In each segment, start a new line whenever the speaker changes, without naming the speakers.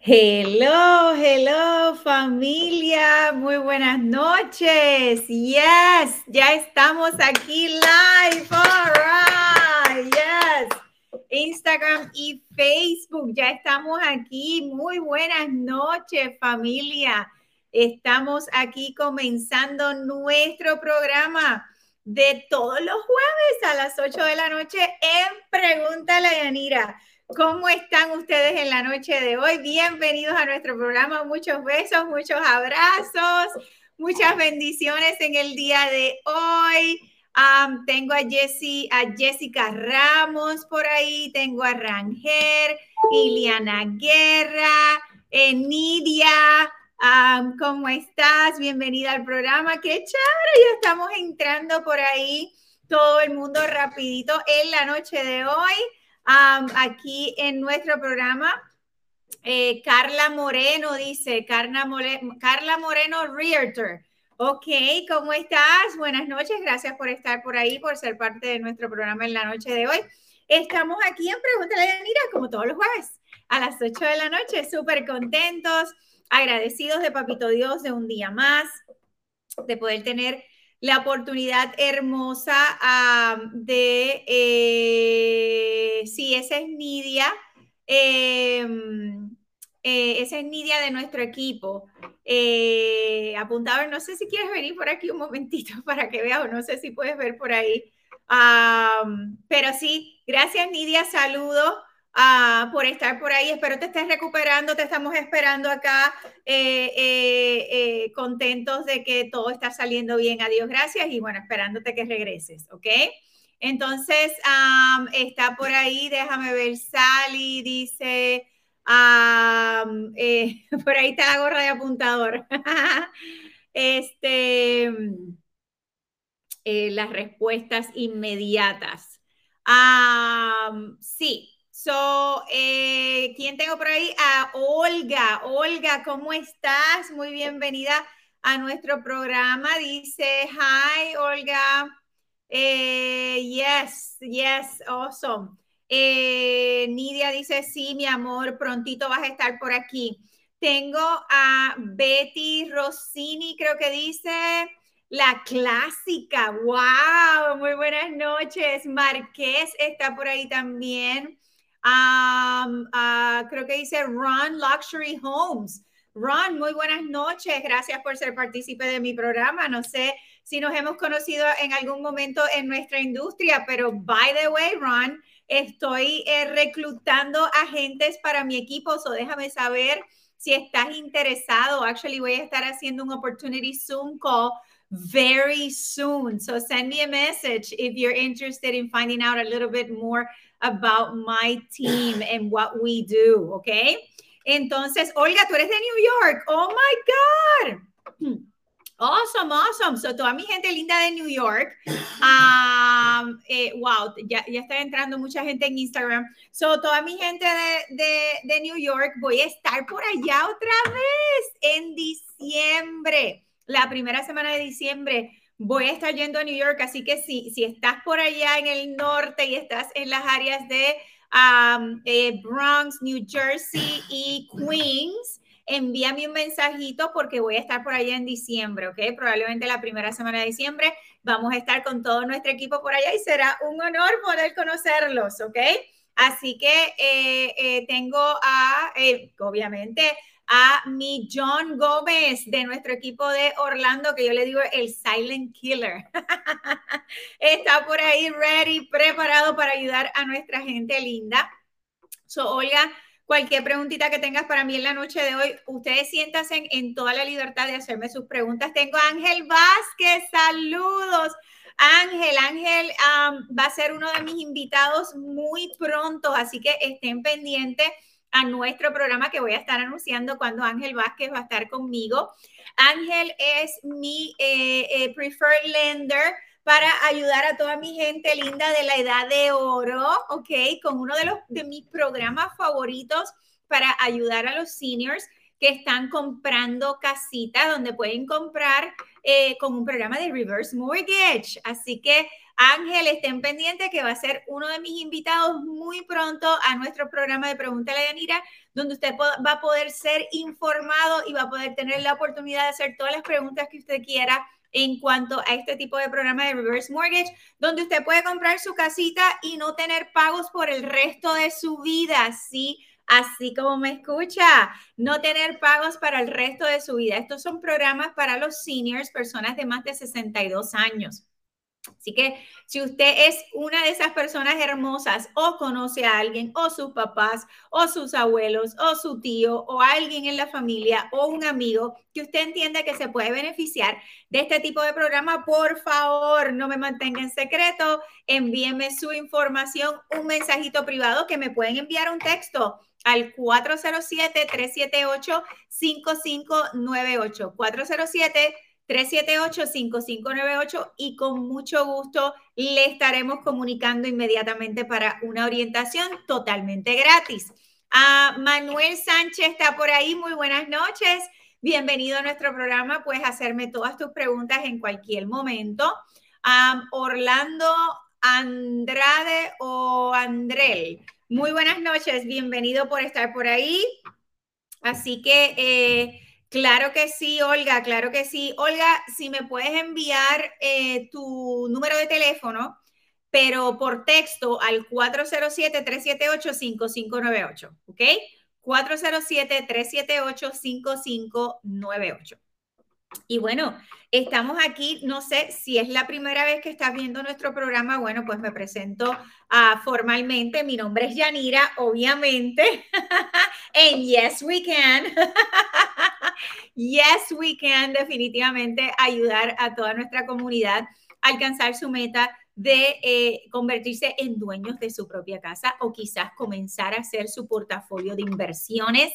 Hello, hello familia, muy buenas noches. Yes, ya estamos aquí live. All right, yes. Instagram y Facebook, ya estamos aquí. Muy buenas noches familia. Estamos aquí comenzando nuestro programa de todos los jueves a las 8 de la noche en Pregúntale a Yanira. ¿Cómo están ustedes en la noche de hoy? Bienvenidos a nuestro programa. Muchos besos, muchos abrazos, muchas bendiciones en el día de hoy. tengo a, Jessie, a Jessica Ramos por ahí, tengo a Ranger, Iliana Guerra, Enidia. ¿Cómo estás? Bienvenida al programa. Qué chévere, ya estamos entrando por ahí todo el mundo rapidito en la noche de hoy aquí en nuestro programa. Eh, Carla Moreno dice, Carla, Carla Moreno Realtor. Ok, ¿cómo estás? Buenas noches, gracias por estar por ahí, por ser parte de nuestro programa en la noche de hoy. Estamos aquí en Pregúntale a Yanira, como todos los jueves, a las 8 de la noche, súper contentos, agradecidos de Papito Dios de un día más, de poder tener la oportunidad hermosa de, eh, sí, esa es Nidia, em, eh, esa es Nidia de nuestro equipo. Eh, apuntado, no sé si quieres venir por aquí un momentito para que veas, o no sé si puedes ver por ahí. pero sí, gracias Nidia, saludo. Ah, por estar por ahí. Espero te estés recuperando. Te estamos esperando acá, eh, eh, eh, contentos de que todo está saliendo bien. Adiós, gracias. Y bueno, esperándote que regreses, ¿ok? Entonces, está por ahí, déjame ver, Sally dice, por ahí está la gorra de apuntador. este, las respuestas inmediatas. sí, So, eh, ¿quién tengo por ahí? A Olga. Olga, ¿cómo estás? Muy bienvenida a nuestro programa. Dice, hi, Olga. Eh, yes, yes, awesome. Eh, Nidia dice, sí, mi amor, prontito vas a estar por aquí. Tengo a Betty Rossini, creo que dice, la clásica. Wow, muy buenas noches. Marqués está por ahí también. Ah, creo que dice Ron Luxury Homes. Ron, muy buenas noches. Gracias por ser partícipe de mi programa. No sé si nos hemos conocido en algún momento en nuestra industria, pero by the way, Ron, estoy eh, reclutando agentes para mi equipo, so déjame saber si estás interesado. Actually, voy a estar haciendo un opportunity Zoom call very soon. So send me a message if you're interested in finding out a little bit more about my team and what we do, ¿ok? Entonces, Olga, tú eres de New York. Oh my God. Awesome, awesome. So, toda mi gente linda de New York. Um, eh, wow, ya, ya está entrando mucha gente en Instagram. So, toda mi gente de, de, de New York, voy a estar por allá otra vez en diciembre, la primera semana de diciembre voy a estar yendo a New York, así que si, si estás por allá en el norte y estás en las áreas de eh, Bronx, New Jersey y Queens, envíame un mensajito porque voy a estar por allá en diciembre, ¿ok? Probablemente la primera semana de diciembre vamos a estar con todo nuestro equipo por allá y será un honor poder conocerlos, ¿ok? Así que eh, eh, tengo a, obviamente, a mi John Gómez de nuestro equipo de Orlando, que yo le digo el Silent Killer. Está por ahí ready, preparado para ayudar a nuestra gente linda. So, Olga, cualquier preguntita que tengas para mí en la noche de hoy, ustedes siéntanse en, toda la libertad de hacerme sus preguntas. Tengo a Ángel Vázquez, saludos. Ángel, Ángel va a ser uno de mis invitados muy pronto, así que estén pendientes a nuestro programa que voy a estar anunciando cuando Ángel Vázquez va a estar conmigo. Ángel es mi eh, eh, preferred lender para ayudar a toda mi gente linda de la edad de oro, ¿ok? Con uno de, los, de mis programas favoritos para ayudar a los seniors que están comprando casitas donde pueden comprar eh, con un programa de reverse mortgage. Así que Ángel, estén pendientes que va a ser uno de mis invitados muy pronto a nuestro programa de Pregúntale a Yanira, donde usted va a poder ser informado y va a poder tener la oportunidad de hacer todas las preguntas que usted quiera en cuanto a este tipo de programa de reverse mortgage, donde usted puede comprar su casita y no tener pagos por el resto de su vida, ¿sí? Así como me escucha, no tener pagos para el resto de su vida. Estos son programas para los seniors, personas de más de 62 años. Así que si usted es una de esas personas hermosas o conoce a alguien o sus papás o sus abuelos o su tío o alguien en la familia o un amigo que usted entiende que se puede beneficiar de este tipo de programa, por favor, no me mantenga en secreto, envíeme su información, un mensajito privado que me pueden enviar un texto al 407-378-5598. 407 378-5598 y con mucho gusto le estaremos comunicando inmediatamente para una orientación totalmente gratis. A Manuel Sánchez está por ahí. Muy buenas noches. Bienvenido a nuestro programa. Puedes hacerme todas tus preguntas en cualquier momento. A Orlando Andrade o Andrel. Muy buenas noches. Bienvenido por estar por ahí. Así que... Eh, Claro que sí, Olga, claro que sí. Olga, si me puedes enviar eh, tu número de teléfono, pero por texto al 407-378-5598, ¿ok? 407-378-5598. Y bueno, estamos aquí, no sé si es la primera vez que estás viendo nuestro programa, bueno, pues me presento uh, formalmente, mi nombre es Yanira, obviamente, en Yes We Can, Yes We Can definitivamente ayudar a toda nuestra comunidad a alcanzar su meta de eh, convertirse en dueños de su propia casa o quizás comenzar a hacer su portafolio de inversiones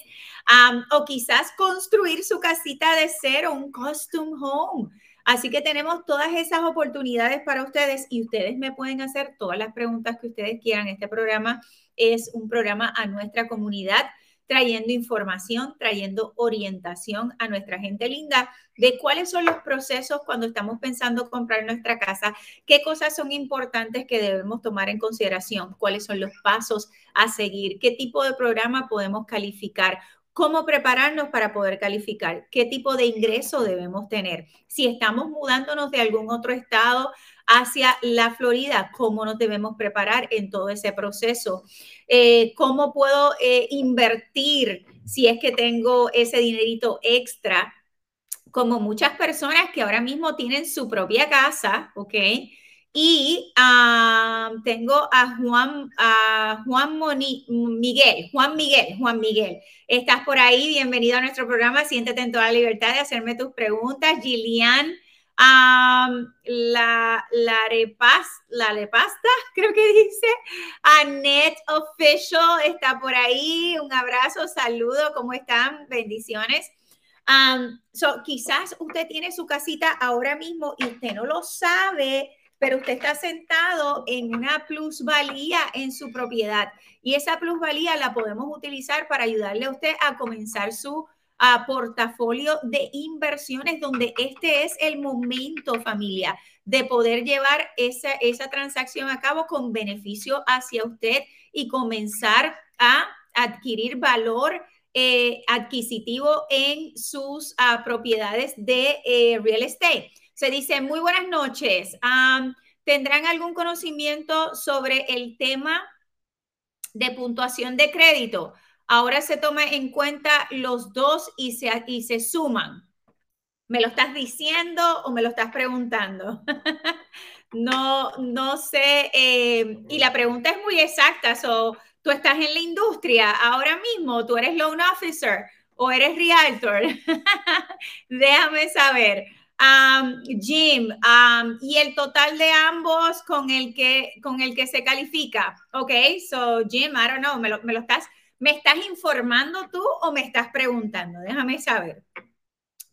o quizás construir su casita de cero, un custom home. Así que tenemos todas esas oportunidades para ustedes y ustedes me pueden hacer todas las preguntas que ustedes quieran. Este programa es un programa a nuestra comunidad trayendo información, trayendo orientación a nuestra gente linda de cuáles son los procesos cuando estamos pensando comprar nuestra casa, qué cosas son importantes que debemos tomar en consideración, cuáles son los pasos a seguir, qué tipo de programa podemos calificar, cómo prepararnos para poder calificar, qué tipo de ingreso debemos tener. Si estamos mudándonos de algún otro estado hacia la Florida, cómo nos debemos preparar en todo ese proceso, eh, cómo puedo eh, invertir si es que tengo ese dinerito extra, como muchas personas que ahora mismo tienen su propia casa, ¿ok? Y ah, tengo a Juan, a Juan Miguel, Juan Miguel, Juan Miguel. Estás por ahí, bienvenido a nuestro programa. Siéntete en toda la libertad de hacerme tus preguntas. Gillian, la, la, repas, la repasta, creo que dice. Annette Official está por ahí. Un abrazo, saludo, ¿cómo están? Bendiciones. So, quizás usted tiene su casita ahora mismo y usted no lo sabe pero usted está sentado en una plusvalía en su propiedad. Y esa plusvalía la podemos utilizar para ayudarle a usted a comenzar su portafolio de inversiones donde este es el momento familia de poder llevar esa, esa transacción a cabo con beneficio hacia usted y comenzar a adquirir valor eh, adquisitivo en sus ah, propiedades de eh, real estate. Se dice, muy buenas noches. ¿Tendrán algún conocimiento sobre el tema de puntuación de crédito? Ahora se toma en cuenta los dos y se, y se suman. ¿Me lo estás diciendo o me lo estás preguntando? no, no sé. Eh, y la pregunta es muy exacta. Tú estás en la industria ahora mismo, tú eres loan officer o eres realtor. Déjame saber. Jim, y el total de ambos con el que, con el que se califica. Ok, so Jim, I don't know, me lo, me estás, ¿me estás informando tú o me estás preguntando? Déjame saber.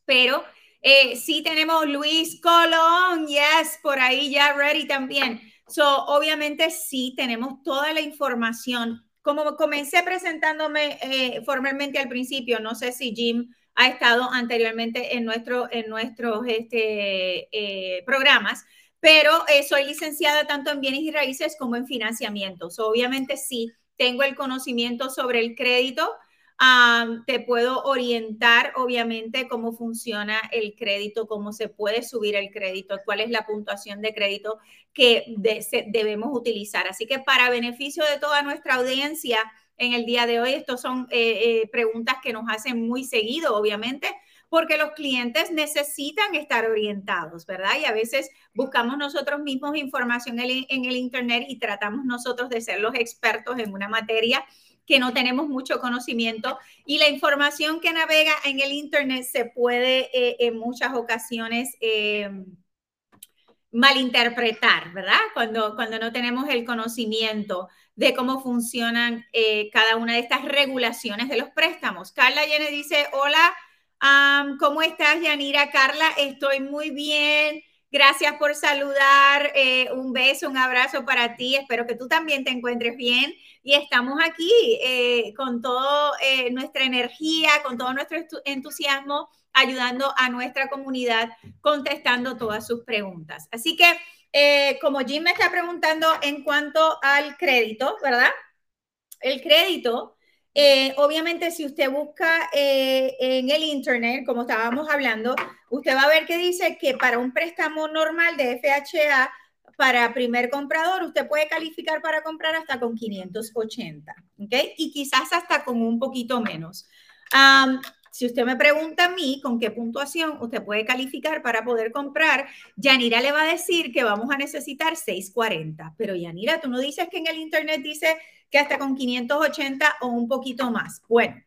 Pero eh, sí tenemos Luis Colón, yes, por ahí ya ready también. So, obviamente sí tenemos toda la información. Como comencé presentándome eh, formalmente al principio, no sé si Jim ha estado anteriormente en, nuestro, en nuestros este, eh, programas, pero eh, soy licenciada tanto en bienes y raíces como en financiamientos. Obviamente sí, tengo el conocimiento sobre el crédito te puedo orientar, obviamente, cómo funciona el crédito, cómo se puede subir el crédito, cuál es la puntuación de crédito que debemos utilizar. Así que para beneficio de toda nuestra audiencia en el día de hoy, estas son eh, eh, preguntas que nos hacen muy seguido, obviamente, porque los clientes necesitan estar orientados, ¿verdad? Y a veces buscamos nosotros mismos información en el Internet y tratamos nosotros de ser los expertos en una materia que no tenemos mucho conocimiento y la información que navega en el Internet se puede eh, en muchas ocasiones eh, malinterpretar, ¿verdad? Cuando, cuando no tenemos el conocimiento de cómo funcionan eh, cada una de estas regulaciones de los préstamos. Carla Yene dice, hola, ¿cómo estás, Yanira? Carla, estoy muy bien. Gracias por saludar. un beso, un abrazo para ti. Espero que tú también te encuentres bien y estamos aquí eh, con toda eh, nuestra energía, con todo nuestro entusiasmo, ayudando a nuestra comunidad, contestando todas sus preguntas. Así que, eh, como Jim me está preguntando en cuanto al crédito, ¿verdad? El crédito, obviamente si usted busca en el Internet, como estábamos hablando, usted va a ver que dice que para un préstamo normal de FHA, para primer comprador, usted puede calificar para comprar hasta con 580, ¿ok? Y quizás hasta con un poquito menos. si usted me pregunta a mí con qué puntuación usted puede calificar para poder comprar, Yanira le va a decir que vamos a necesitar 640. Pero Yanira, tú no dices que en el Internet dice que hasta con 580 o un poquito más. Bueno,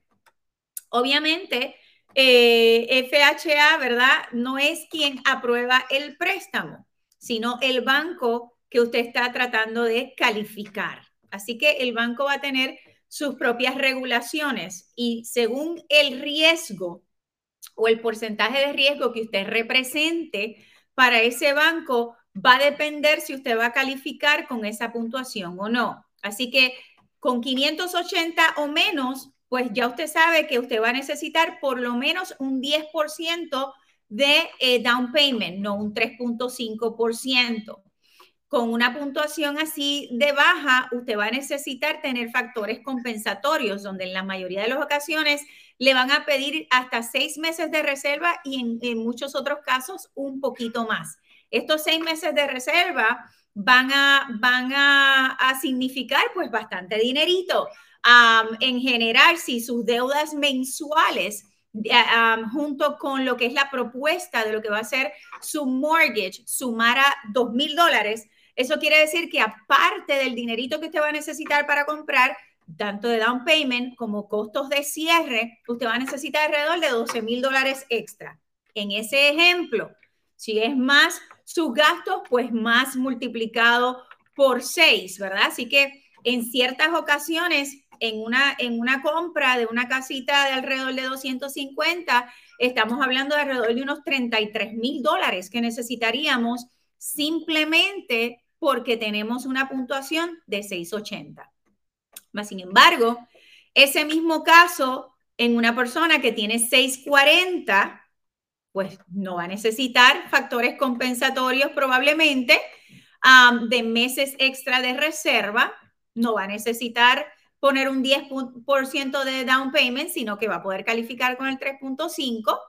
obviamente, eh, FHA, ¿verdad? No es quien aprueba el préstamo sino el banco que usted está tratando de calificar. Así que el banco va a tener sus propias regulaciones y según el riesgo o el porcentaje de riesgo que usted represente para ese banco, va a depender si usted va a calificar con esa puntuación o no. Así que con 580 o menos, pues ya usted sabe que usted va a necesitar por lo menos un 10% de eh, down payment, no un 3.5%. Con una puntuación así de baja, usted va a necesitar tener factores compensatorios, donde en la mayoría de las ocasiones le van a pedir hasta seis meses de reserva y en, muchos otros casos un poquito más. Estos seis meses de reserva van a, van a, significar pues bastante dinerito. en general, si sus deudas mensuales junto con lo que es la propuesta de lo que va a ser su mortgage, sumara dos mil dólares, eso quiere decir que aparte del dinerito que usted va a necesitar para comprar, tanto de down payment como costos de cierre, usted va a necesitar alrededor de 12 mil dólares extra. En ese ejemplo, si es más sus gastos, pues más multiplicado por seis, ¿verdad? Así que en ciertas ocasiones en una, en una compra de una casita de alrededor de 250, estamos hablando de alrededor de unos 33 mil dólares que necesitaríamos simplemente porque tenemos una puntuación de 680. Más sin embargo, ese mismo caso en una persona que tiene 640, pues no va a necesitar factores compensatorios probablemente de meses extra de reserva, no va a necesitar poner un 10% de down payment, sino que va a poder calificar con el 3.5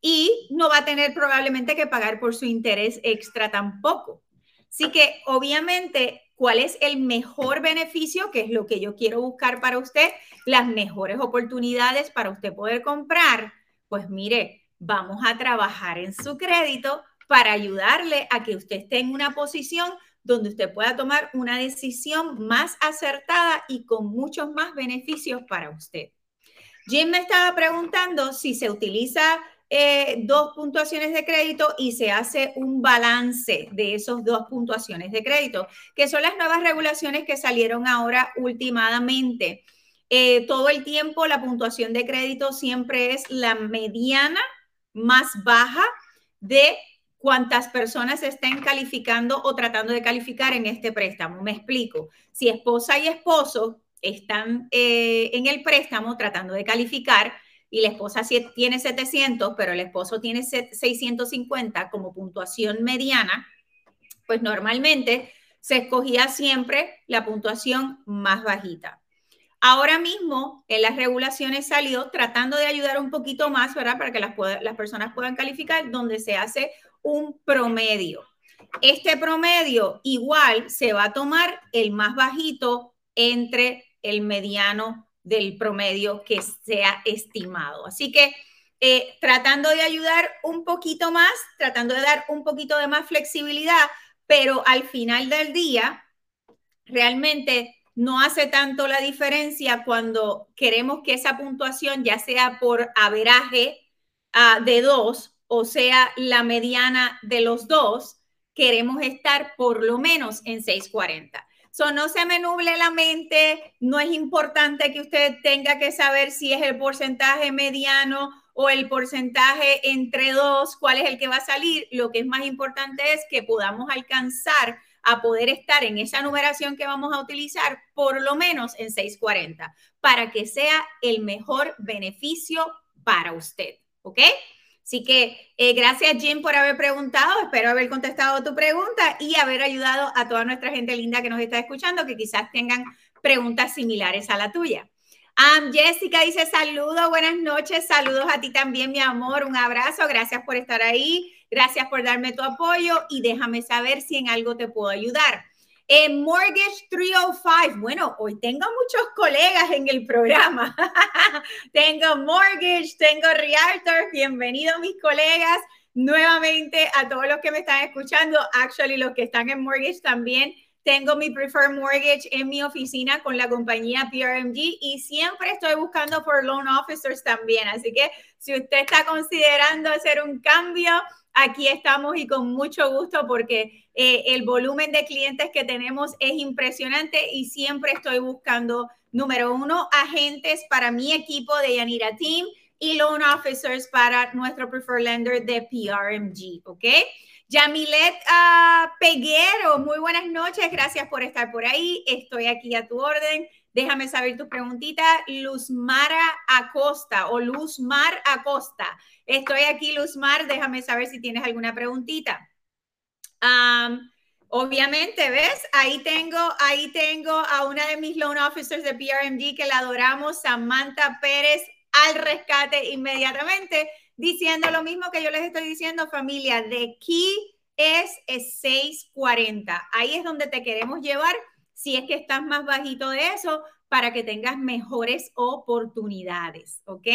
y no va a tener probablemente que pagar por su interés extra tampoco. Así que obviamente, ¿cuál es el mejor beneficio? Que es lo que yo quiero buscar para usted, las mejores oportunidades para usted poder comprar. Pues mire, vamos a trabajar en su crédito para ayudarle a que usted esté en una posición donde usted pueda tomar una decisión más acertada y con muchos más beneficios para usted. Jim me estaba preguntando si se utiliza eh, dos puntuaciones de crédito y se hace un balance de esos dos puntuaciones de crédito, que son las nuevas regulaciones que salieron ahora últimamente. Eh, todo el tiempo la puntuación de crédito siempre es la mediana más baja de cuántas personas estén calificando o tratando de calificar en este préstamo. Me explico. Si esposa y esposo están eh, en el préstamo tratando de calificar y la esposa tiene 700, pero el esposo tiene 650 como puntuación mediana, pues normalmente se escogía siempre la puntuación más bajita. Ahora mismo en las regulaciones salió tratando de ayudar un poquito más, ¿verdad? Para que las, personas puedan calificar, donde se hace un promedio. Este promedio igual se va a tomar el más bajito entre el mediano del promedio que sea estimado. Así que eh, tratando de ayudar un poquito más, tratando de dar un poquito de más flexibilidad, pero al final del día, realmente no hace tanto la diferencia cuando queremos que esa puntuación, ya sea por averaje uh, de dos o sea la mediana de los dos, queremos estar por lo menos en 640. So, no se me nuble la mente, no es importante que usted tenga que saber si es el porcentaje mediano o el porcentaje entre dos, cuál es el que va a salir. Lo que es más importante es que podamos alcanzar a poder estar en esa numeración que vamos a utilizar por lo menos en 640 para que sea el mejor beneficio para usted. ¿Ok? Así que eh, gracias Jim por haber preguntado, espero haber contestado tu pregunta y haber ayudado a toda nuestra gente linda que nos está escuchando que quizás tengan preguntas similares a la tuya. Jessica dice saludos, buenas noches, saludos a ti también, mi amor, un abrazo, gracias por estar ahí, gracias por darme tu apoyo y déjame saber si en algo te puedo ayudar. En Mortgage 305, bueno, hoy tengo muchos colegas en el programa. tengo Mortgage, tengo Realtor, bienvenidos mis colegas nuevamente a todos los que me están escuchando, actually los que están en Mortgage también tengo mi Preferred Mortgage en mi oficina con la compañía PRMG y siempre estoy buscando por loan officers también. Así que si usted está considerando hacer un cambio, aquí estamos y con mucho gusto porque eh, el volumen de clientes que tenemos es impresionante y siempre estoy buscando, número uno, agentes para mi equipo de Yanira Team y loan officers para nuestro preferred lender de PRMG, ¿ok? Yamilet uh, Peguero, muy buenas noches, gracias por estar por ahí. Estoy aquí a tu orden. Déjame saber tu preguntita. Luzmara Acosta o Luzmar Acosta. Estoy aquí, Luzmar. Déjame saber si tienes alguna preguntita. obviamente, ¿ves? Ahí tengo, ahí tengo a una de mis loan officers de PRMG que la adoramos, Samantha Pérez, al rescate inmediatamente diciendo lo mismo que yo les estoy diciendo, familia, de key es, 640. Ahí es donde te queremos llevar si es que estás más bajito de eso para que tengas mejores oportunidades, ¿ok?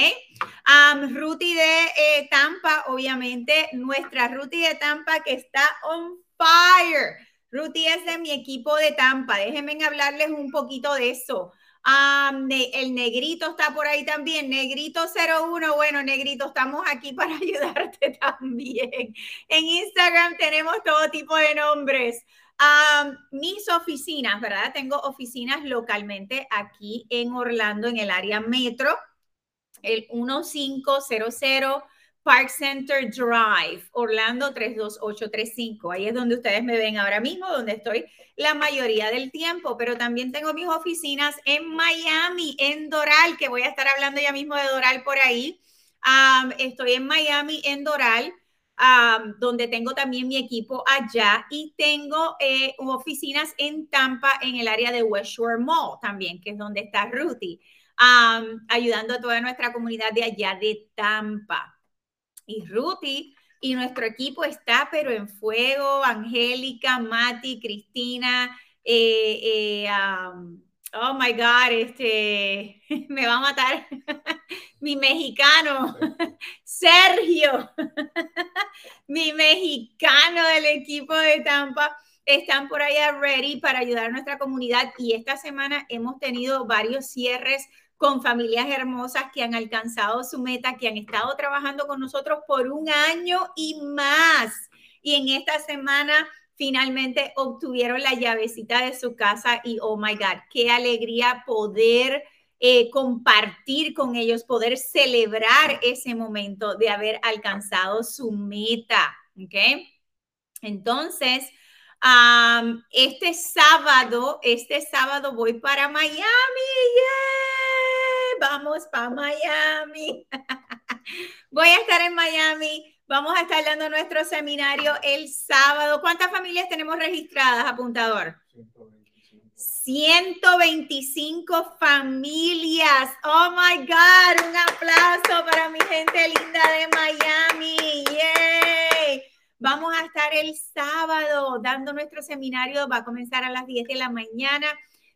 Um, Ruti de eh, Tampa, obviamente, nuestra Ruti de Tampa que está on fire. Ruti es de mi equipo de Tampa. Déjenme hablarles un poquito de eso el negrito está por ahí también, negrito 01, bueno, negrito, estamos aquí para ayudarte también. En Instagram tenemos todo tipo de nombres. Mis oficinas, ¿verdad? Tengo oficinas localmente aquí en Orlando, en el área metro, el 1500 Park Center Drive, Orlando 32835. Ahí es donde ustedes me ven ahora mismo, donde estoy la mayoría del tiempo, pero también tengo mis oficinas en Miami, en Doral, que voy a estar hablando ya mismo de Doral por ahí. estoy en Miami, en Doral. Donde tengo también mi equipo allá y tengo eh, oficinas en Tampa, en el área de West Shore Mall también, que es donde está Ruthie, ayudando a toda nuestra comunidad de allá de Tampa. Y Ruti y nuestro equipo está pero en fuego, Angélica, Mati, Cristina, eh, eh, oh my God, este, me va a matar mi mexicano, Sergio, mi mexicano del equipo de Tampa están por allá ready para ayudar a nuestra comunidad y esta semana hemos tenido varios cierres con familias hermosas que han alcanzado su meta, que han estado trabajando con nosotros por un año y más. Y en esta semana finalmente obtuvieron la llavecita de su casa y oh my God, qué alegría poder eh, compartir con ellos, poder celebrar ese momento de haber alcanzado su meta. ¿Ok? Entonces, este sábado, este sábado voy para Miami. Vamos para Miami. voy a estar en Miami. Vamos a estar dando nuestro seminario el sábado. ¿Cuántas familias tenemos registradas, apuntador? 125 familias. Oh my God, un aplauso para mi gente linda de Miami. Yay. Vamos a estar el sábado dando nuestro seminario. Va a comenzar a las 10 de la mañana.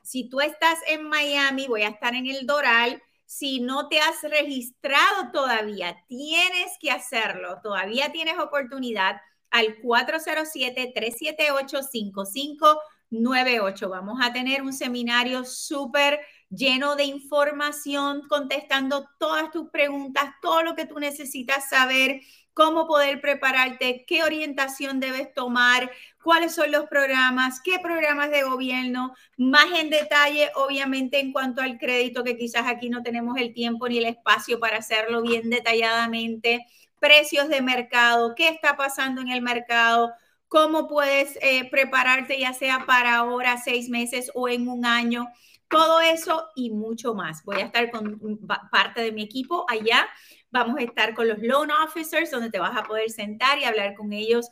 Si tú estás en Miami, voy a estar en el Doral. Si no te has registrado todavía, tienes que hacerlo. Todavía tienes oportunidad al 407-378-5598. Vamos a tener un seminario súper lleno de información, contestando todas tus preguntas, todo lo que tú necesitas saber cómo poder prepararte, qué orientación debes tomar, cuáles son los programas, qué programas de gobierno, más en detalle, obviamente, en cuanto al crédito, que quizás aquí no tenemos el tiempo ni el espacio para hacerlo bien detalladamente, precios de mercado, qué está pasando en el mercado, cómo puedes eh, prepararte ya sea para ahora, seis meses o en un año. Todo eso y mucho más. Voy a estar con parte de mi equipo allá Vamos a estar con los loan officers, donde te vas a poder sentar y hablar con ellos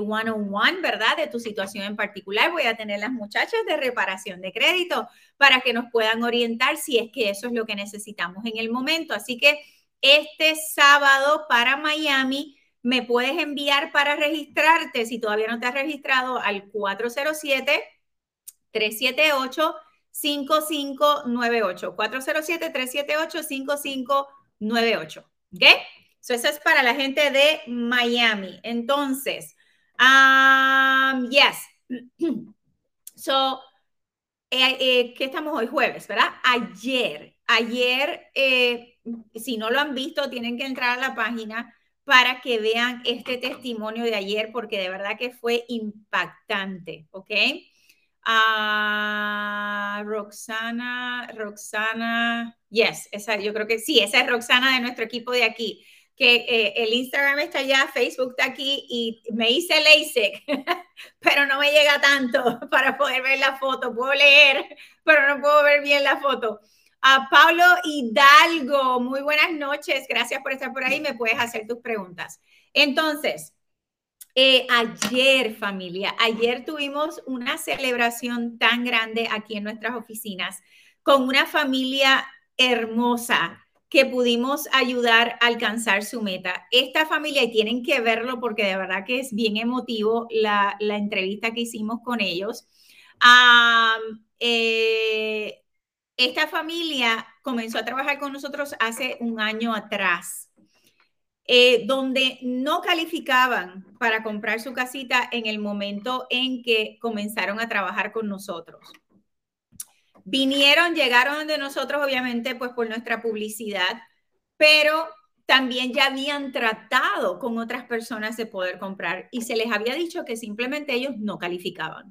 one on one, ¿verdad? De tu situación en particular. Voy a tener las muchachas de reparación de crédito para que nos puedan orientar si es que eso es lo que necesitamos en el momento. Así que este sábado para Miami me puedes enviar para registrarte, si todavía no te has registrado, al 407 378 5598 407 378 5598 98. ¿Ok? So, eso es para la gente de Miami. Entonces, um, yes. So, eh, eh, ¿qué estamos hoy? Jueves, ¿verdad? Ayer, ayer, eh, si no lo han visto, tienen que entrar a la página para que vean este testimonio de ayer, porque de verdad que fue impactante, ¿ok? A Roxana, Roxana, yes, esa, yo creo que sí, esa es Roxana de nuestro equipo de aquí, que eh, el Instagram está allá, Facebook está aquí y me hice LASIK, pero no me llega tanto para poder ver la foto, puedo leer, pero no puedo ver bien la foto. A Pablo Hidalgo, muy buenas noches, gracias por estar por ahí, me puedes hacer tus preguntas. Entonces, eh, ayer, familia, ayer tuvimos una celebración tan grande aquí en nuestras oficinas con una familia hermosa que pudimos ayudar a alcanzar su meta. Esta familia, y tienen que verlo porque de verdad que es bien emotivo la, entrevista que hicimos con ellos. Eh, esta familia comenzó a trabajar con nosotros hace un año atrás eh, donde no calificaban para comprar su casita en el momento en que comenzaron a trabajar con nosotros. Vinieron, llegaron de nosotros, obviamente, pues por nuestra publicidad, pero también ya habían tratado con otras personas de poder comprar y se les había dicho que simplemente ellos no calificaban.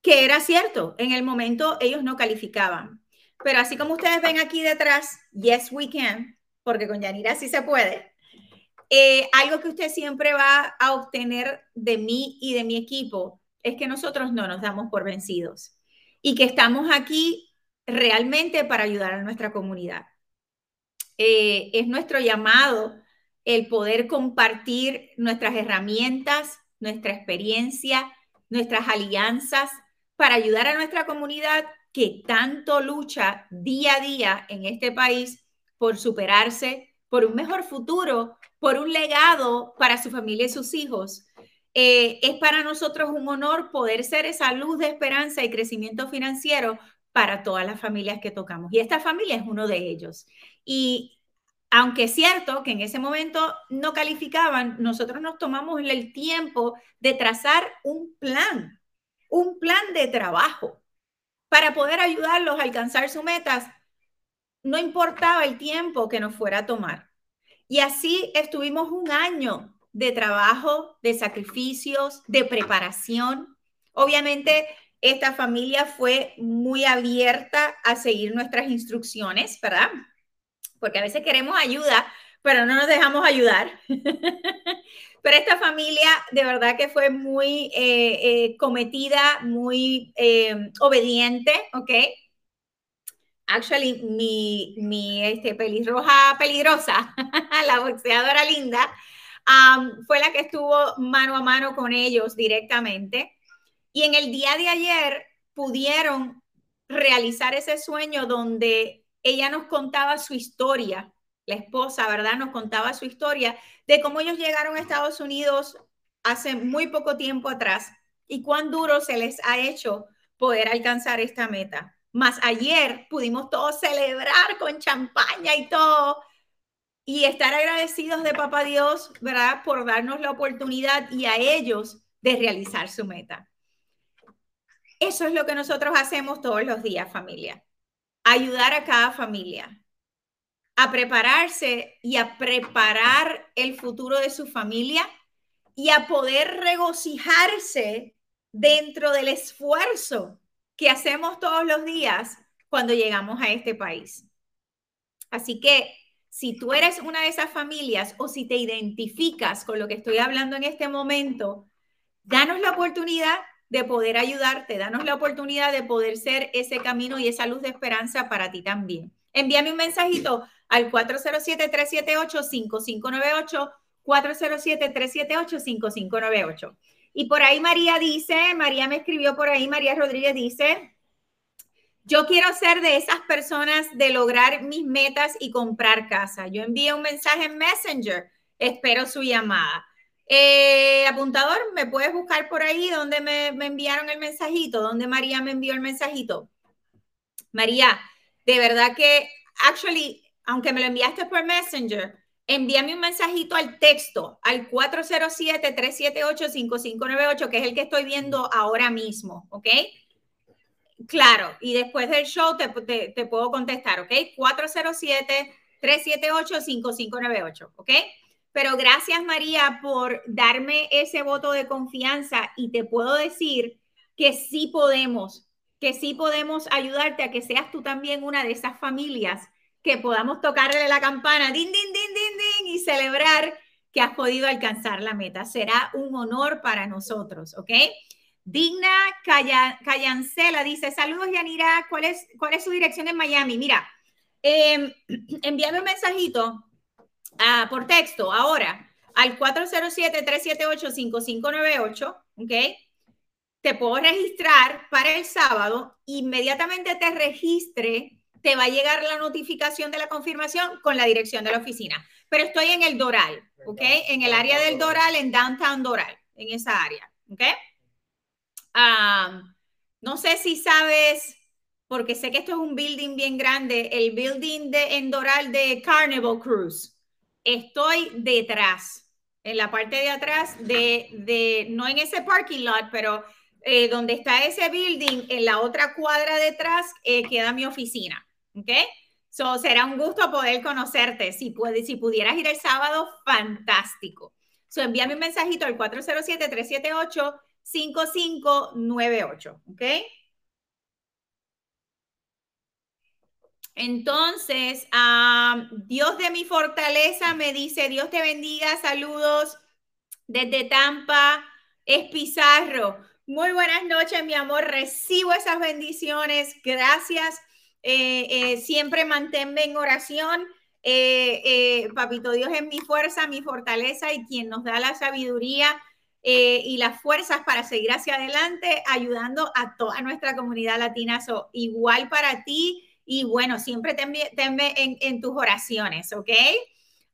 Que era cierto, en el momento ellos no calificaban. Pero así como ustedes ven aquí detrás, yes we can, porque con Yanira sí se puede eh, algo que usted siempre va a obtener de mí y de mi equipo es que nosotros no nos damos por vencidos y que estamos aquí realmente para ayudar a nuestra comunidad. Eh, es nuestro llamado el poder compartir nuestras herramientas, nuestra experiencia, nuestras alianzas para ayudar a nuestra comunidad que tanto lucha día a día en este país por superarse, por un mejor futuro por un legado para su familia y sus hijos. Eh, es para nosotros un honor poder ser esa luz de esperanza y crecimiento financiero para todas las familias que tocamos. Y esta familia es uno de ellos. Y aunque es cierto que en ese momento no calificaban, nosotros nos tomamos el tiempo de trazar un plan, un plan de trabajo para poder ayudarlos a alcanzar sus metas. No importaba el tiempo que nos fuera a tomar. Y así estuvimos un año de trabajo, de sacrificios, de preparación. Obviamente, esta familia fue muy abierta a seguir nuestras instrucciones, ¿verdad? Porque a veces queremos ayuda, pero no nos dejamos ayudar. pero esta familia de verdad que fue muy eh, eh, cometida, muy eh, obediente, ¿ok? Actually, mi, mi este, pelirroja peligrosa, la boxeadora linda, fue la que estuvo mano a mano con ellos directamente. Y en el día de ayer pudieron realizar ese sueño donde ella nos contaba su historia, la esposa, ¿verdad? Nos contaba su historia de cómo ellos llegaron a Estados Unidos hace muy poco tiempo atrás y cuán duro se les ha hecho poder alcanzar esta meta. Más ayer pudimos todos celebrar con champaña y todo y estar agradecidos de Papá Dios, ¿verdad? Por darnos la oportunidad y a ellos de realizar su meta. Eso es lo que nosotros hacemos todos los días, familia. Ayudar a cada familia a prepararse y a preparar el futuro de su familia y a poder regocijarse dentro del esfuerzo que hacemos todos los días cuando llegamos a este país. Así que si tú eres una de esas familias o si te identificas con lo que estoy hablando en este momento, danos la oportunidad de poder ayudarte, danos la oportunidad de poder ser ese camino y esa luz de esperanza para ti también. Envíame un mensajito al 407-378-5598, 407-378-5598. Y por ahí María dice, María me escribió por ahí, María Rodríguez dice, yo quiero ser de esas personas de lograr mis metas y comprar casa. Yo envié un mensaje en Messenger, espero su llamada. Eh, apuntador, ¿me puedes buscar por ahí donde me, me enviaron el mensajito? ¿Dónde María me envió el mensajito? María, de verdad que, actually, aunque me lo enviaste por Messenger, envíame un mensajito al texto, al 407-378-5598, que es el que estoy viendo ahora mismo, ¿ok? Claro, y después del show te, te, puedo contestar, ¿ok? 407-378-5598, ¿ok? Pero gracias María por darme ese voto de confianza y te puedo decir que sí podemos, que sí podemos ayudarte a que seas tú también una de esas familias que podamos tocarle la campana, din, din, din, din, din, y celebrar que has podido alcanzar la meta. Será un honor para nosotros, ¿ok? Digna Cayancela dice, saludos Yanira, ¿cuál es, cuál es su dirección en Miami? Mira, eh, envíame un mensajito ah, por texto ahora al 407-378-5598, ¿ok? Te puedo registrar para el sábado, inmediatamente te registre te va a llegar la notificación de la confirmación con la dirección de la oficina. Pero estoy en el Doral, ¿ok? En el área del Doral, en Downtown Doral, en esa área, ¿ok? no sé si sabes, porque sé que esto es un building bien grande, el building de, en Doral de Carnival Cruise. Estoy detrás, en la parte de atrás de, de no en ese parking lot, pero eh, donde está ese building, en la otra cuadra detrás, eh, queda mi oficina. ¿Ok? So, será un gusto poder conocerte. Si, si pudieras ir el sábado, fantástico. So, envíame un mensajito al 407-378-5598. ¿Ok? Entonces, Dios de mi fortaleza me dice, Dios te bendiga, saludos desde Tampa, es Pizarro. Muy buenas noches, mi amor, recibo esas bendiciones. Gracias eh, eh, siempre manténme en oración. Eh, Papito Dios es mi fuerza, mi fortaleza y quien nos da la sabiduría y las fuerzas para seguir hacia adelante, ayudando a toda nuestra comunidad latina. igual para ti y bueno, siempre tenme, en, en, tus oraciones, ¿ok?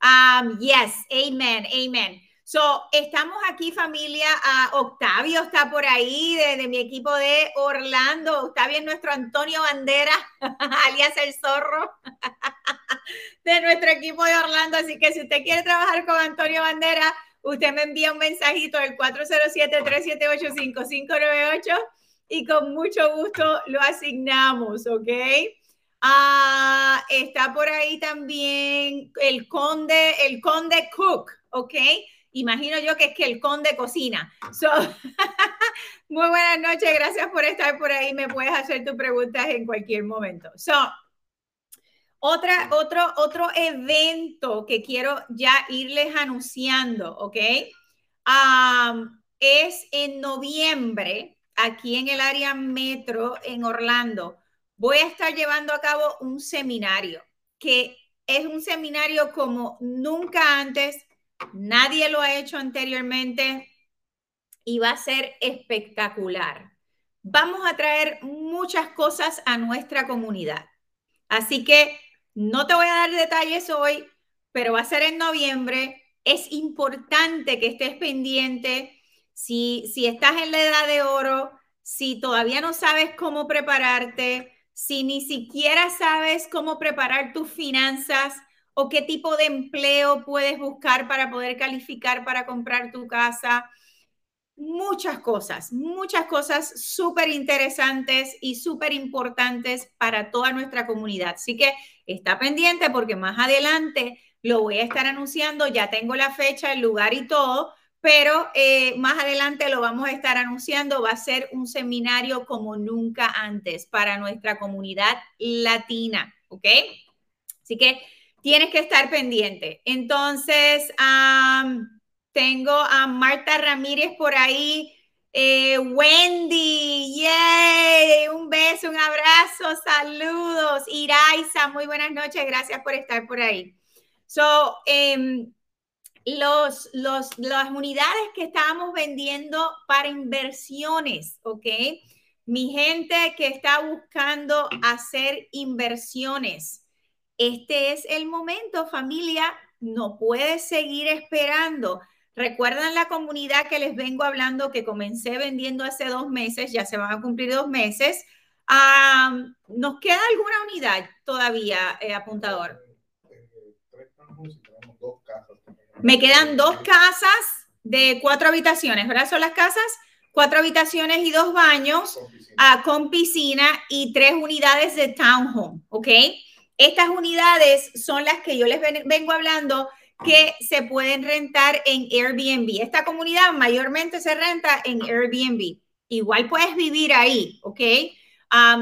Um, yes, amen, amen. So, estamos aquí familia, uh, Octavio está por ahí de, mi equipo de Orlando, Octavio es nuestro Antonio Bandera, alias el zorro, de nuestro equipo de Orlando, así que si usted quiere trabajar con Antonio Bandera, usted me envía un mensajito al 407-378-5598 y con mucho gusto lo asignamos, ¿ok? Ah, está por ahí también el conde, el conde Cook, ¿ok? Imagino yo que es que el conde cocina. muy buenas noches, gracias por estar por ahí. Me puedes hacer tus preguntas en cualquier momento. So, otra, otro, otro evento que quiero ya irles anunciando, ¿ok? es en noviembre, aquí en el área metro, en Orlando. Voy a estar llevando a cabo un seminario que es un seminario como nunca antes Nadie lo ha hecho anteriormente y va a ser espectacular. vamos a traer muchas cosas a nuestra comunidad. Así que no te voy a dar detalles hoy, pero va a ser en noviembre. Es importante que estés pendiente. Si, si estás en la edad de oro, si todavía no sabes cómo prepararte, si ni siquiera sabes cómo preparar tus finanzas o qué tipo de empleo puedes buscar para poder calificar para comprar tu casa. Muchas cosas, muchas cosas súper interesantes y súper importantes para toda nuestra comunidad. Así que está pendiente porque más adelante lo voy a estar anunciando, ya tengo la fecha, el lugar y todo, pero eh, más adelante lo vamos a estar anunciando. Va a ser un seminario como nunca antes para nuestra comunidad latina, ¿ok? Así que tienes que estar pendiente. Entonces, tengo a Marta Ramírez por ahí. Eh, Wendy, yay, un beso, un abrazo, saludos. Iraisa, muy buenas noches, gracias por estar por ahí. So, um, los, los, las unidades que estábamos vendiendo para inversiones, ¿ok? Mi gente que está buscando hacer inversiones, este es el momento, familia, no puedes seguir esperando. ¿Recuerdan la comunidad que les vengo hablando que comencé vendiendo hace dos meses? Ya se van a cumplir dos meses. ¿Nos queda alguna unidad todavía, eh, apuntador? Me quedan dos casas de cuatro habitaciones, ¿verdad? Son las casas, cuatro habitaciones y dos baños con piscina, ah, y tres unidades de townhome, ¿ok? Estas unidades son las que yo les vengo hablando que se pueden rentar en Airbnb. Esta comunidad mayormente se renta en Airbnb. Igual puedes vivir ahí, ¿ok?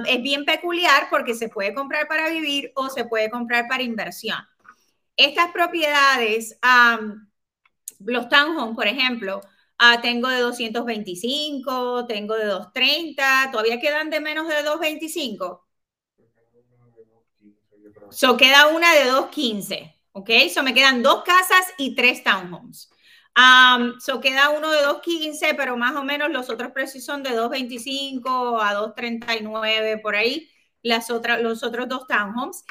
es bien peculiar porque se puede comprar para vivir o se puede comprar para inversión. Estas propiedades, los townhomes, por ejemplo, ah, tengo de 225, tengo de 230, todavía quedan de menos de 225. So queda una de 215, ¿ok? So me quedan dos casas y tres townhomes. Um, so queda uno de 215, pero más o menos los otros precios son de 225 a 239 por ahí. Las otras, los otros dos townhomes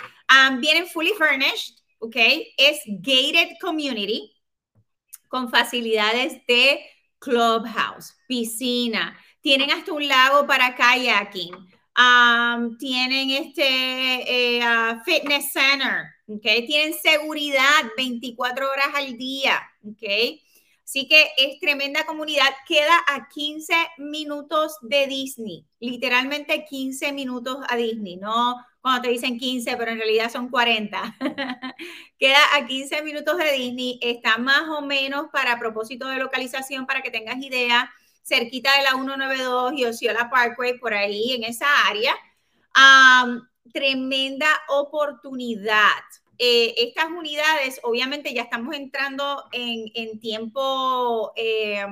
vienen fully furnished. ¿ok? Es gated community con facilidades de clubhouse, piscina, tienen hasta un lago para kayaking, um, tienen este eh, fitness center, ¿ok? Tienen seguridad 24 horas al día, ¿ok? Así que es tremenda comunidad. Queda a 15 minutos de Disney, literalmente 15 minutos a Disney, no cuando te dicen 15, pero en realidad son 40. Queda a 15 minutos de Disney, está más o menos para propósito de localización, para que tengas idea, cerquita de la 192 y Osceola Parkway, por ahí en esa área. tremenda oportunidad. Eh, estas unidades, obviamente ya estamos entrando en, tiempo, eh,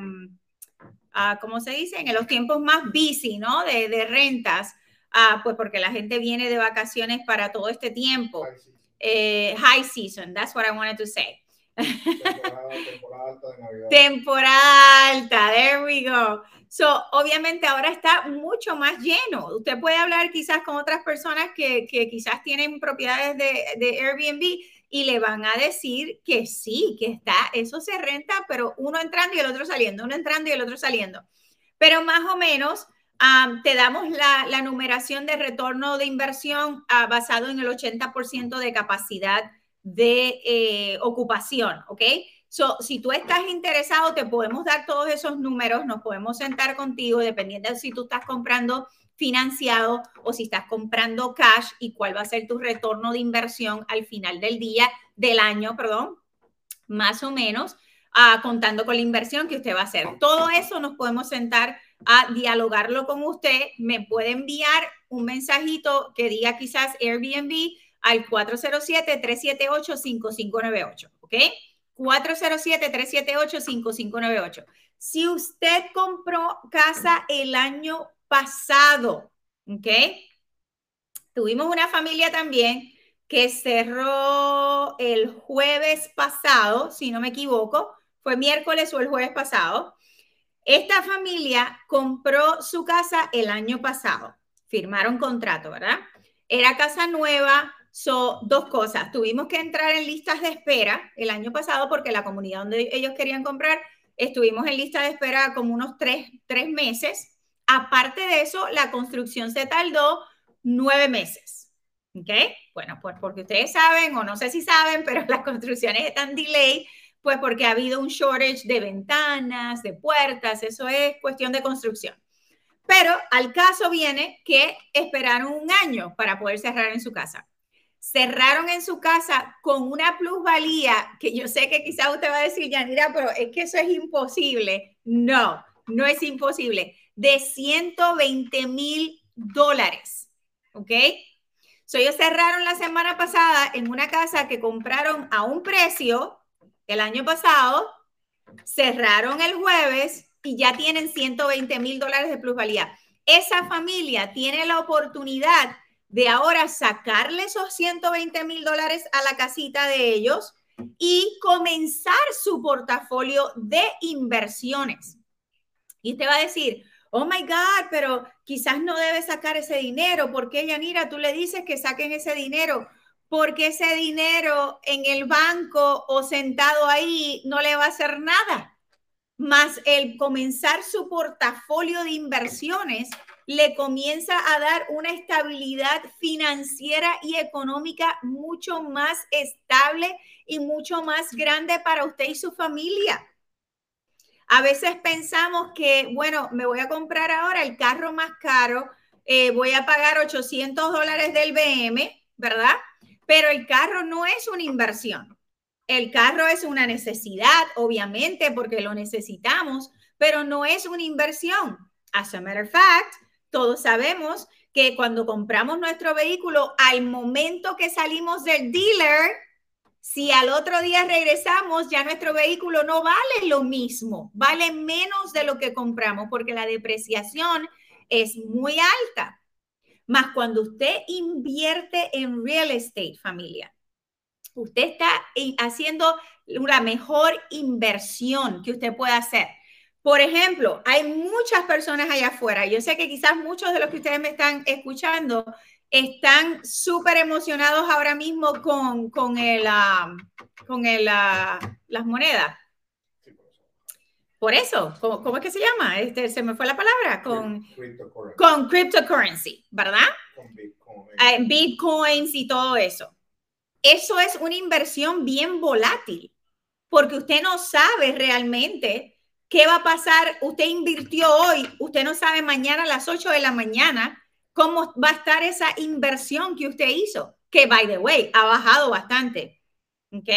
ah, ¿cómo se dice? En los tiempos más busy, ¿no? De, de rentas, ah, pues porque la gente viene de vacaciones para todo este tiempo. High season, eh, high season that's what I wanted to say. Temporada, alta de Navidad. Temporada alta, there we go. So, obviamente ahora está mucho más lleno. Usted puede hablar quizás con otras personas que, que quizás tienen propiedades de, de, Airbnb y le van a decir que sí, que está, eso se renta, pero uno entrando y el otro saliendo, uno entrando y el otro saliendo. Pero más o menos te damos la, la, numeración de retorno de inversión uh, basado en el 80% de capacidad de eh, ocupación, ¿ok? So, si tú estás interesado, te podemos dar todos esos números, nos podemos sentar contigo, dependiendo de si tú estás comprando financiado o si estás comprando cash y cuál va a ser tu retorno de inversión al final del día, del año, perdón, más o menos, ah, contando con la inversión que usted va a hacer. Todo eso nos podemos sentar a dialogarlo con usted. Me puede enviar un mensajito que diga quizás Airbnb al 407-378-5598, ¿ok? 407-378-5598. Si usted compró casa el año pasado, ¿ok? Tuvimos una familia también que cerró el jueves pasado, si no me equivoco, fue miércoles o el jueves pasado. Esta familia compró su casa el año pasado, firmaron contrato, ¿verdad? Era casa nueva, son dos cosas. Tuvimos que entrar en listas de espera el año pasado porque la comunidad donde ellos querían comprar, estuvimos en lista de espera como unos tres, tres meses. Aparte de eso, la construcción se tardó nueve meses. ¿Ok? Bueno, pues porque ustedes saben, o no sé si saben, pero las construcciones están delay, pues porque ha habido un shortage de ventanas, de puertas, eso es cuestión de construcción. Pero al caso viene que esperaron un año para poder cerrar en su casa. Cerraron en su casa con una plusvalía que yo sé que quizás usted va a decir, Yanira, pero es que eso es imposible. No, no es imposible. De 120 mil dólares. ¿Ok? So, ellos cerraron la semana pasada en una casa que compraron a un precio el año pasado, cerraron el jueves y ya tienen 120 mil dólares de plusvalía. Esa familia tiene la oportunidad de ahora sacarle esos 120 mil dólares a la casita de ellos y comenzar su portafolio de inversiones. Y te va a decir, oh my God, pero quizás no debe sacar ese dinero. ¿Por qué, Yanira, tú le dices que saquen ese dinero? Porque ese dinero en el banco o sentado ahí no le va a hacer nada más el comenzar su portafolio de inversiones le comienza a dar una estabilidad financiera y económica mucho más estable y mucho más grande para usted y su familia. A veces pensamos que, bueno, me voy a comprar ahora el carro más caro, eh, voy a pagar 800 dólares del BM, ¿verdad? Pero el carro no es una inversión. El carro es una necesidad, obviamente, porque lo necesitamos, pero no es una inversión. As a matter of fact, todos sabemos que cuando compramos nuestro vehículo, al momento que salimos del dealer, si al otro día regresamos, ya nuestro vehículo no vale lo mismo, vale menos de lo que compramos, porque la depreciación es muy alta. Más cuando usted invierte en real estate, familia, usted está haciendo la mejor inversión que usted pueda hacer. Por ejemplo, hay muchas personas allá afuera. Yo sé que quizás muchos de los que ustedes me están escuchando están súper emocionados ahora mismo con, con, el, ah, con el, ah, las monedas. Por eso, ¿cómo, es que se llama? Este, se me fue la palabra. Con cryptocurrency, con cryptocurrency ¿verdad? Con Bitcoin. Eh, bitcoins y todo eso eso es una inversión bien volátil, porque usted no sabe realmente qué va a pasar. Usted invirtió hoy, usted no sabe mañana a las 8 de la mañana cómo va a estar esa inversión que usted hizo, que, by the way, ha bajado bastante. ¿Ok?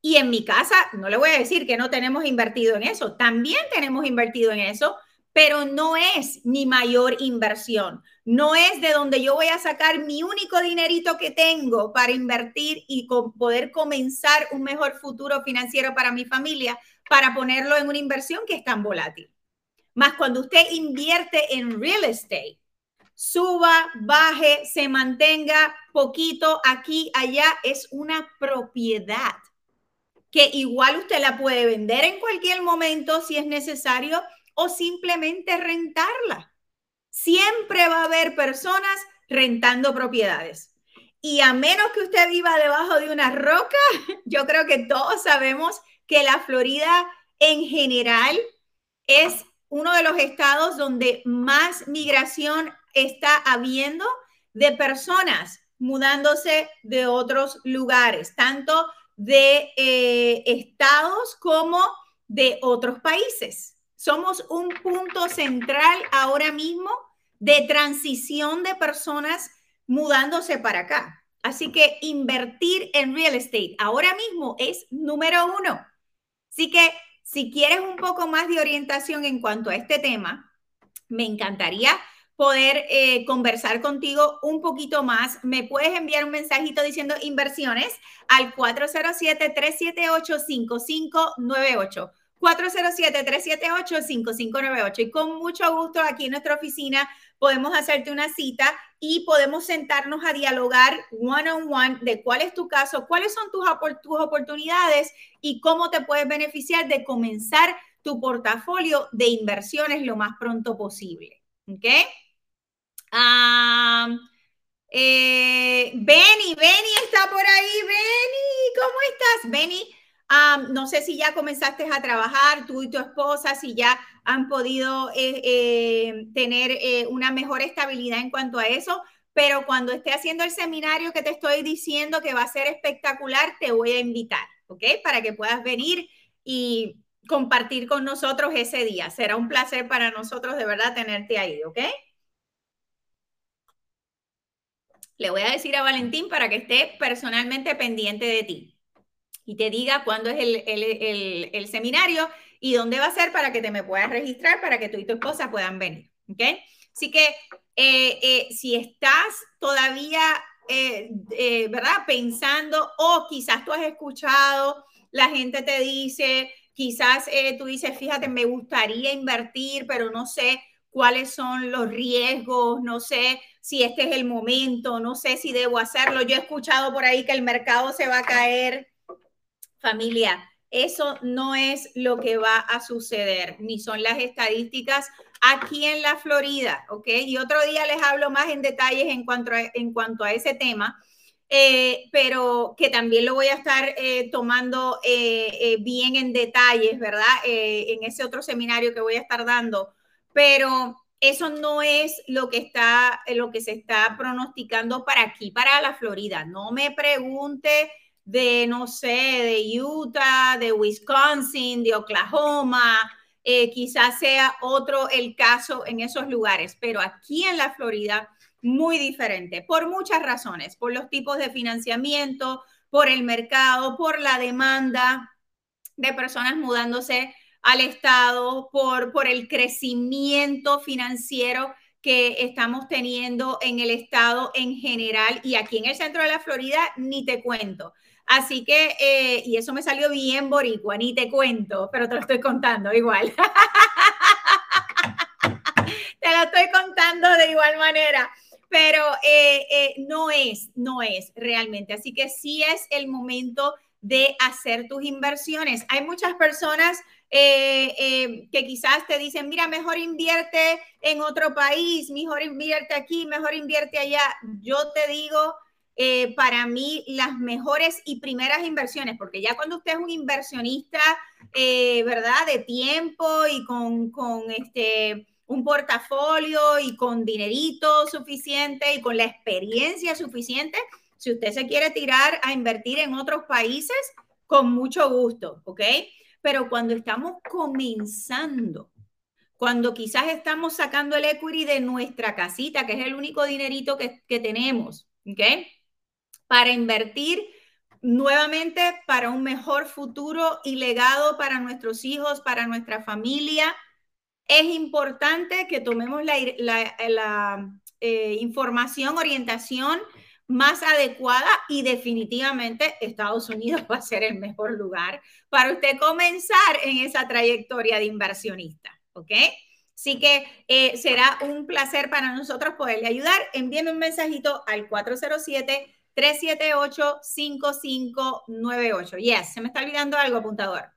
Y en mi casa, no le voy a decir que no tenemos invertido en eso, también tenemos invertido en eso, pero no es mi mayor inversión. No es de donde yo voy a sacar mi único dinerito que tengo para invertir y poder comenzar un mejor futuro financiero para mi familia, para ponerlo en una inversión que es tan volátil. Más cuando usted invierte en real estate, suba, baje, se mantenga poquito aquí, allá, es una propiedad que igual usted la puede vender en cualquier momento si es necesario o simplemente rentarla. Siempre va a haber personas rentando propiedades. Y a menos que usted viva debajo de una roca, yo creo que todos sabemos que la Florida en general es uno de los estados donde más migración está habiendo de personas mudándose de otros lugares, tanto de eh, estados como de otros países. Somos un punto central ahora mismo de transición de personas mudándose para acá. Así que invertir en real estate ahora mismo es número uno. Así que si quieres un poco más de orientación en cuanto a este tema, me encantaría poder eh, conversar contigo un poquito más. Me puedes enviar un mensajito diciendo inversiones al 407-378-5598. 407-378-5598. Y con mucho gusto aquí en nuestra oficina podemos hacerte una cita y podemos sentarnos a dialogar one on one de cuál es tu caso, cuáles son tus, tus oportunidades y cómo te puedes beneficiar de comenzar tu portafolio de inversiones lo más pronto posible. ¿Ok? Eh, Benny, Benny está por ahí. Benny, ¿cómo estás? Benny, no sé si ya comenzaste a trabajar, tú y tu esposa, si ya han podido eh, eh, tener una mejor estabilidad en cuanto a eso, pero cuando esté haciendo el seminario que te estoy diciendo que va a ser espectacular, te voy a invitar, ¿ok? Para que puedas venir y compartir con nosotros ese día. Será un placer para nosotros de verdad tenerte ahí, ¿ok? Le voy a decir a Valentín para que esté personalmente pendiente de ti y te diga cuándo es el, seminario y dónde va a ser para que te me puedas registrar para que tú y tu esposa puedan venir. ¿Ok? Así que eh, eh, si estás todavía, eh, ¿verdad? Pensando o quizás tú has escuchado, la gente te dice, quizás tú dices, fíjate, me gustaría invertir, pero no sé cuáles son los riesgos, no sé si este es el momento, no sé si debo hacerlo. Yo he escuchado por ahí que el mercado se va a caer. Familia, eso no es lo que va a suceder, ni son las estadísticas aquí en la Florida, ¿ok? Y otro día les hablo más en detalles en cuanto a, ese tema, eh, pero que también lo voy a estar eh, tomando eh, bien en detalles, ¿verdad? en ese otro seminario que voy a estar dando pero eso no es lo que está, lo que se está pronosticando para aquí, para la Florida. No me pregunte de, no sé, de Utah, de Wisconsin, de Oklahoma, eh, quizás sea otro el caso en esos lugares, pero aquí en la Florida, muy diferente, por muchas razones, por los tipos de financiamiento, por el mercado, por la demanda de personas mudándose al Estado, por, por el crecimiento financiero que estamos teniendo en el Estado en general y aquí en el centro de la Florida, ni te cuento. Así que, eh, y eso me salió bien boricua, ni te cuento, pero te lo estoy contando igual. te lo estoy contando de igual manera, pero eh, eh, no es, no es realmente. Así que sí es el momento de hacer tus inversiones. Hay muchas personas que quizás te dicen, mira, mejor invierte en otro país, mejor invierte aquí, mejor invierte allá. Yo te digo, eh, para mí, las mejores y primeras inversiones, porque ya cuando usted es un inversionista, ¿verdad? De tiempo y con, con este un portafolio y con dinerito suficiente y con la experiencia suficiente, si usted se quiere tirar a invertir en otros países, con mucho gusto, ¿ok? pero cuando estamos comenzando, cuando quizás estamos sacando el equity de nuestra casita, que es el único dinerito que, tenemos, ¿ok? Para invertir nuevamente para un mejor futuro y legado para nuestros hijos, para nuestra familia, es importante que tomemos la, eh, información, orientación más adecuada y definitivamente Estados Unidos va a ser el mejor lugar para usted comenzar en esa trayectoria de inversionista, ¿ok? Así que eh, será un placer para nosotros poderle ayudar. Envíeme un mensajito al 407-378-5598. Yes, se me está olvidando algo, apuntador.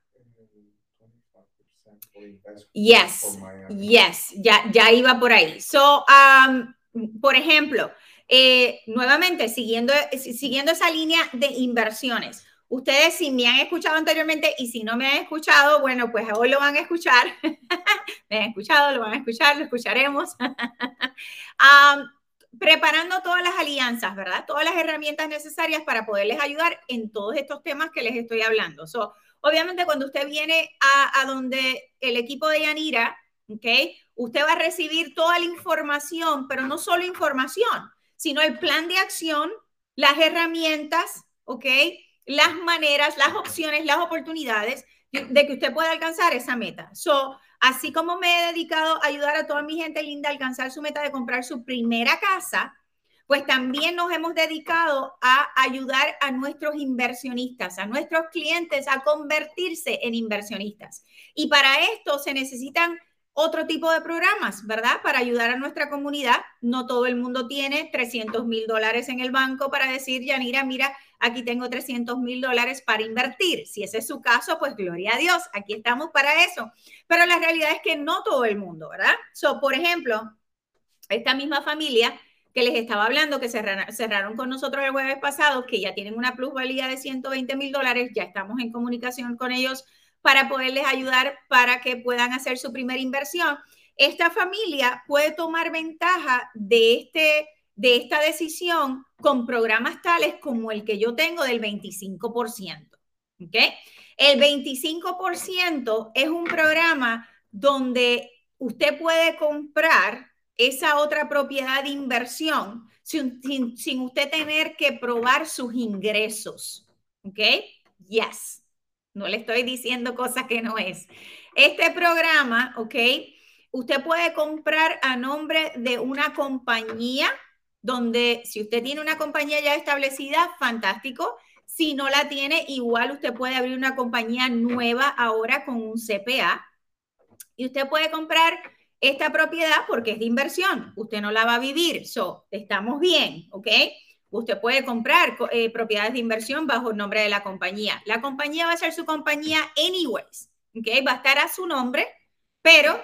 Yes, yes, ya, ya iba por ahí. So, um, por ejemplo, eh, nuevamente, siguiendo, siguiendo esa línea de inversiones. Ustedes si me han escuchado anteriormente y si no me han escuchado, bueno, pues hoy lo van a escuchar. me han escuchado, lo van a escuchar, lo escucharemos. preparando todas las alianzas, ¿verdad? Todas las herramientas necesarias para poderles ayudar en todos estos temas que les estoy hablando. So, obviamente, cuando usted viene a, a donde el equipo de Yanira, ¿ok? Usted va a recibir toda la información, pero no solo información, sino el plan de acción, las herramientas, ¿ok? Las maneras, las opciones, las oportunidades de que usted pueda alcanzar esa meta. Así como me he dedicado a ayudar a toda mi gente linda a alcanzar su meta de comprar su primera casa, pues también nos hemos dedicado a ayudar a nuestros inversionistas, a nuestros clientes a convertirse en inversionistas. Y para esto se necesitan otro tipo de programas, ¿verdad? Para ayudar a nuestra comunidad. No todo el mundo tiene 300 mil dólares en el banco para decir, Yanira, mira, aquí tengo 300 mil dólares para invertir. Si ese es su caso, pues gloria a Dios, aquí estamos para eso. Pero la realidad es que no todo el mundo, ¿verdad? So, por ejemplo, esta misma familia que les estaba hablando, que cerraron, cerraron con nosotros el jueves pasado, que ya tienen una plusvalía de 120 mil dólares, ya estamos en comunicación con ellos para poderles ayudar para que puedan hacer su primera inversión. Esta familia puede tomar ventaja de, este, de esta decisión con programas tales como el que yo tengo del 25%. ¿Ok? El 25% es un programa donde usted puede comprar esa otra propiedad de inversión sin, sin, usted tener que probar sus ingresos. ¿Ok? Yes. No le estoy diciendo cosas que no es. Este programa, ¿ok? Usted puede comprar a nombre de una compañía donde si usted tiene una compañía ya establecida, fantástico. Si no la tiene, igual usted puede abrir una compañía nueva ahora con un CPA. Y usted puede comprar esta propiedad porque es de inversión. Usted no la va a vivir. So, estamos bien, ¿ok? Usted puede comprar eh, propiedades de inversión bajo el nombre de la compañía. La compañía va a ser su compañía anyways, ¿ok? Va a estar a su nombre, pero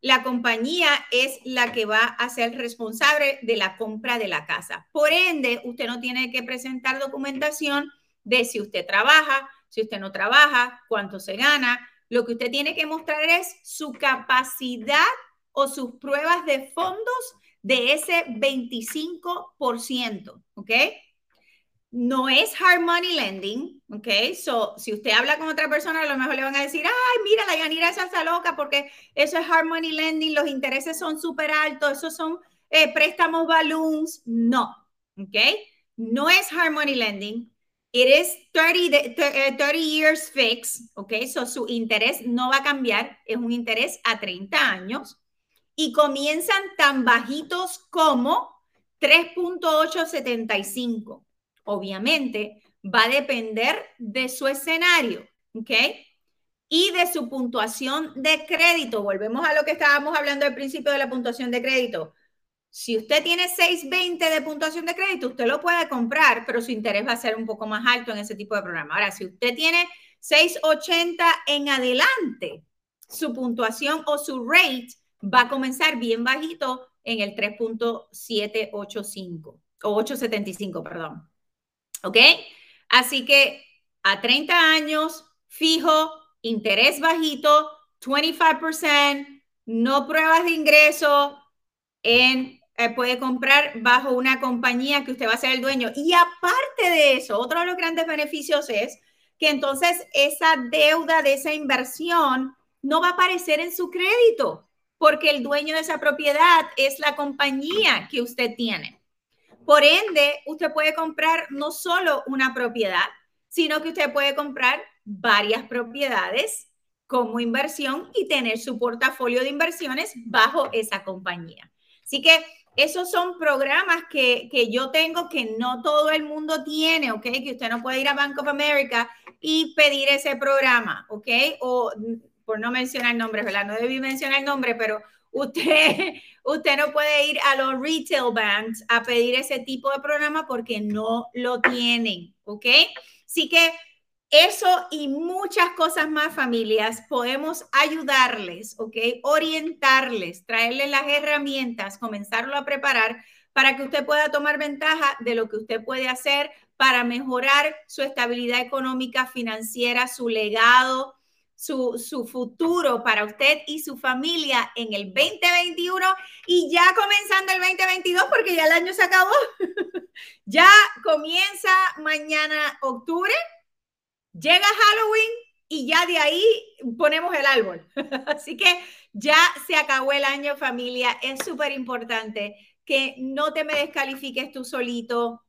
la compañía es la que va a ser responsable de la compra de la casa. Por ende, usted no tiene que presentar documentación de si usted trabaja, si usted no trabaja, cuánto se gana. Lo que usted tiene que mostrar es su capacidad o sus pruebas de fondos de ese 25%, ¿ok? No es hard money lending, ¿ok? So, si usted habla con otra persona, a lo mejor le van a decir, ay, mira, la Yanira esa está loca porque eso es hard money lending, los intereses son súper altos, esos son eh, préstamos balloons. No, ¿ok? No es hard money lending. It is 30, 30 eh, years fixed, ¿ok? So, su interés no va a cambiar, es un interés a 30 años y comienzan tan bajitos como 3.875. Obviamente, va a depender de su escenario, ¿ok? Y de su puntuación de crédito. Volvemos a lo que estábamos hablando al principio de la puntuación de crédito. Si usted tiene 620 de puntuación de crédito, usted lo puede comprar, pero su interés va a ser un poco más alto en ese tipo de programa. Ahora, si usted tiene 680 en adelante, su puntuación o su rate va a comenzar bien bajito en el 3.785 o 875, perdón. ¿Ok? Así que a 30 años, fijo, interés bajito, 25%, no pruebas de ingreso, en, eh, puede comprar bajo una compañía que usted va a ser el dueño. Y aparte de eso, otro de los grandes beneficios es que entonces esa deuda de esa inversión no va a aparecer en su crédito porque el dueño de esa propiedad es la compañía que usted tiene. Por ende, usted puede comprar no solo una propiedad, sino que usted puede comprar varias propiedades como inversión y tener su portafolio de inversiones bajo esa compañía. Así que esos son programas que, que, yo tengo que no todo el mundo tiene, ¿ok? Que usted no puede ir a Bank of America y pedir ese programa, ¿ok? O por no mencionar nombres, ¿verdad? No debí mencionar el nombre, pero usted, usted no puede ir a los retail banks a pedir ese tipo de programa porque no lo tienen, ¿ok? Así que eso y muchas cosas más, familias, podemos ayudarles, ¿ok? Orientarles, traerles las herramientas, comenzarlo a preparar para que usted pueda tomar ventaja de lo que usted puede hacer para mejorar su estabilidad económica, financiera, su legado, su, futuro para usted y su familia en el 2021 y ya comenzando el 2022 porque ya el año se acabó. ya comienza mañana octubre, llega Halloween y ya de ahí ponemos el árbol. Así que ya se acabó el año familia. Es súper importante que no te me descalifiques tú solito,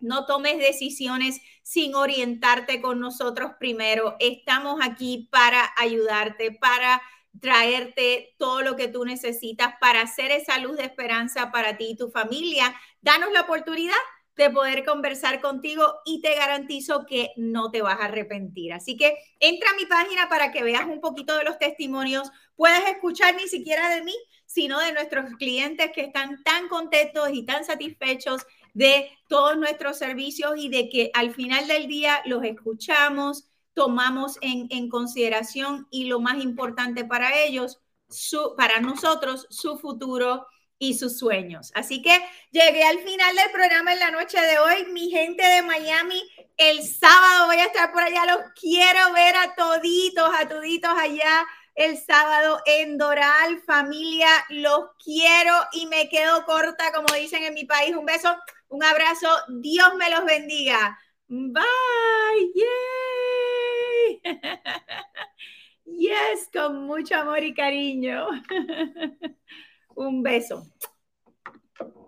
no tomes decisiones sin orientarte con nosotros primero. Estamos aquí para ayudarte, para traerte todo lo que tú necesitas para hacer esa luz de esperanza para ti y tu familia. Danos la oportunidad de poder conversar contigo y te garantizo que no te vas a arrepentir. Así que entra a mi página para que veas un poquito de los testimonios. Puedes escuchar ni siquiera de mí, sino de nuestros clientes que están tan contentos y tan satisfechos de todos nuestros servicios y de que al final del día los escuchamos, tomamos en, consideración y lo más importante para ellos, su, para nosotros, su futuro y sus sueños. Así que llegué al final del programa en la noche de hoy. Mi gente de Miami, el sábado voy a estar por allá. Los quiero ver a toditos, a toditos allá el sábado en Doral. Familia, los quiero y me quedo corta, como dicen en mi país. Un beso, un abrazo. Dios me los bendiga. Bye. Yay. Yes, con mucho amor y cariño. Un beso.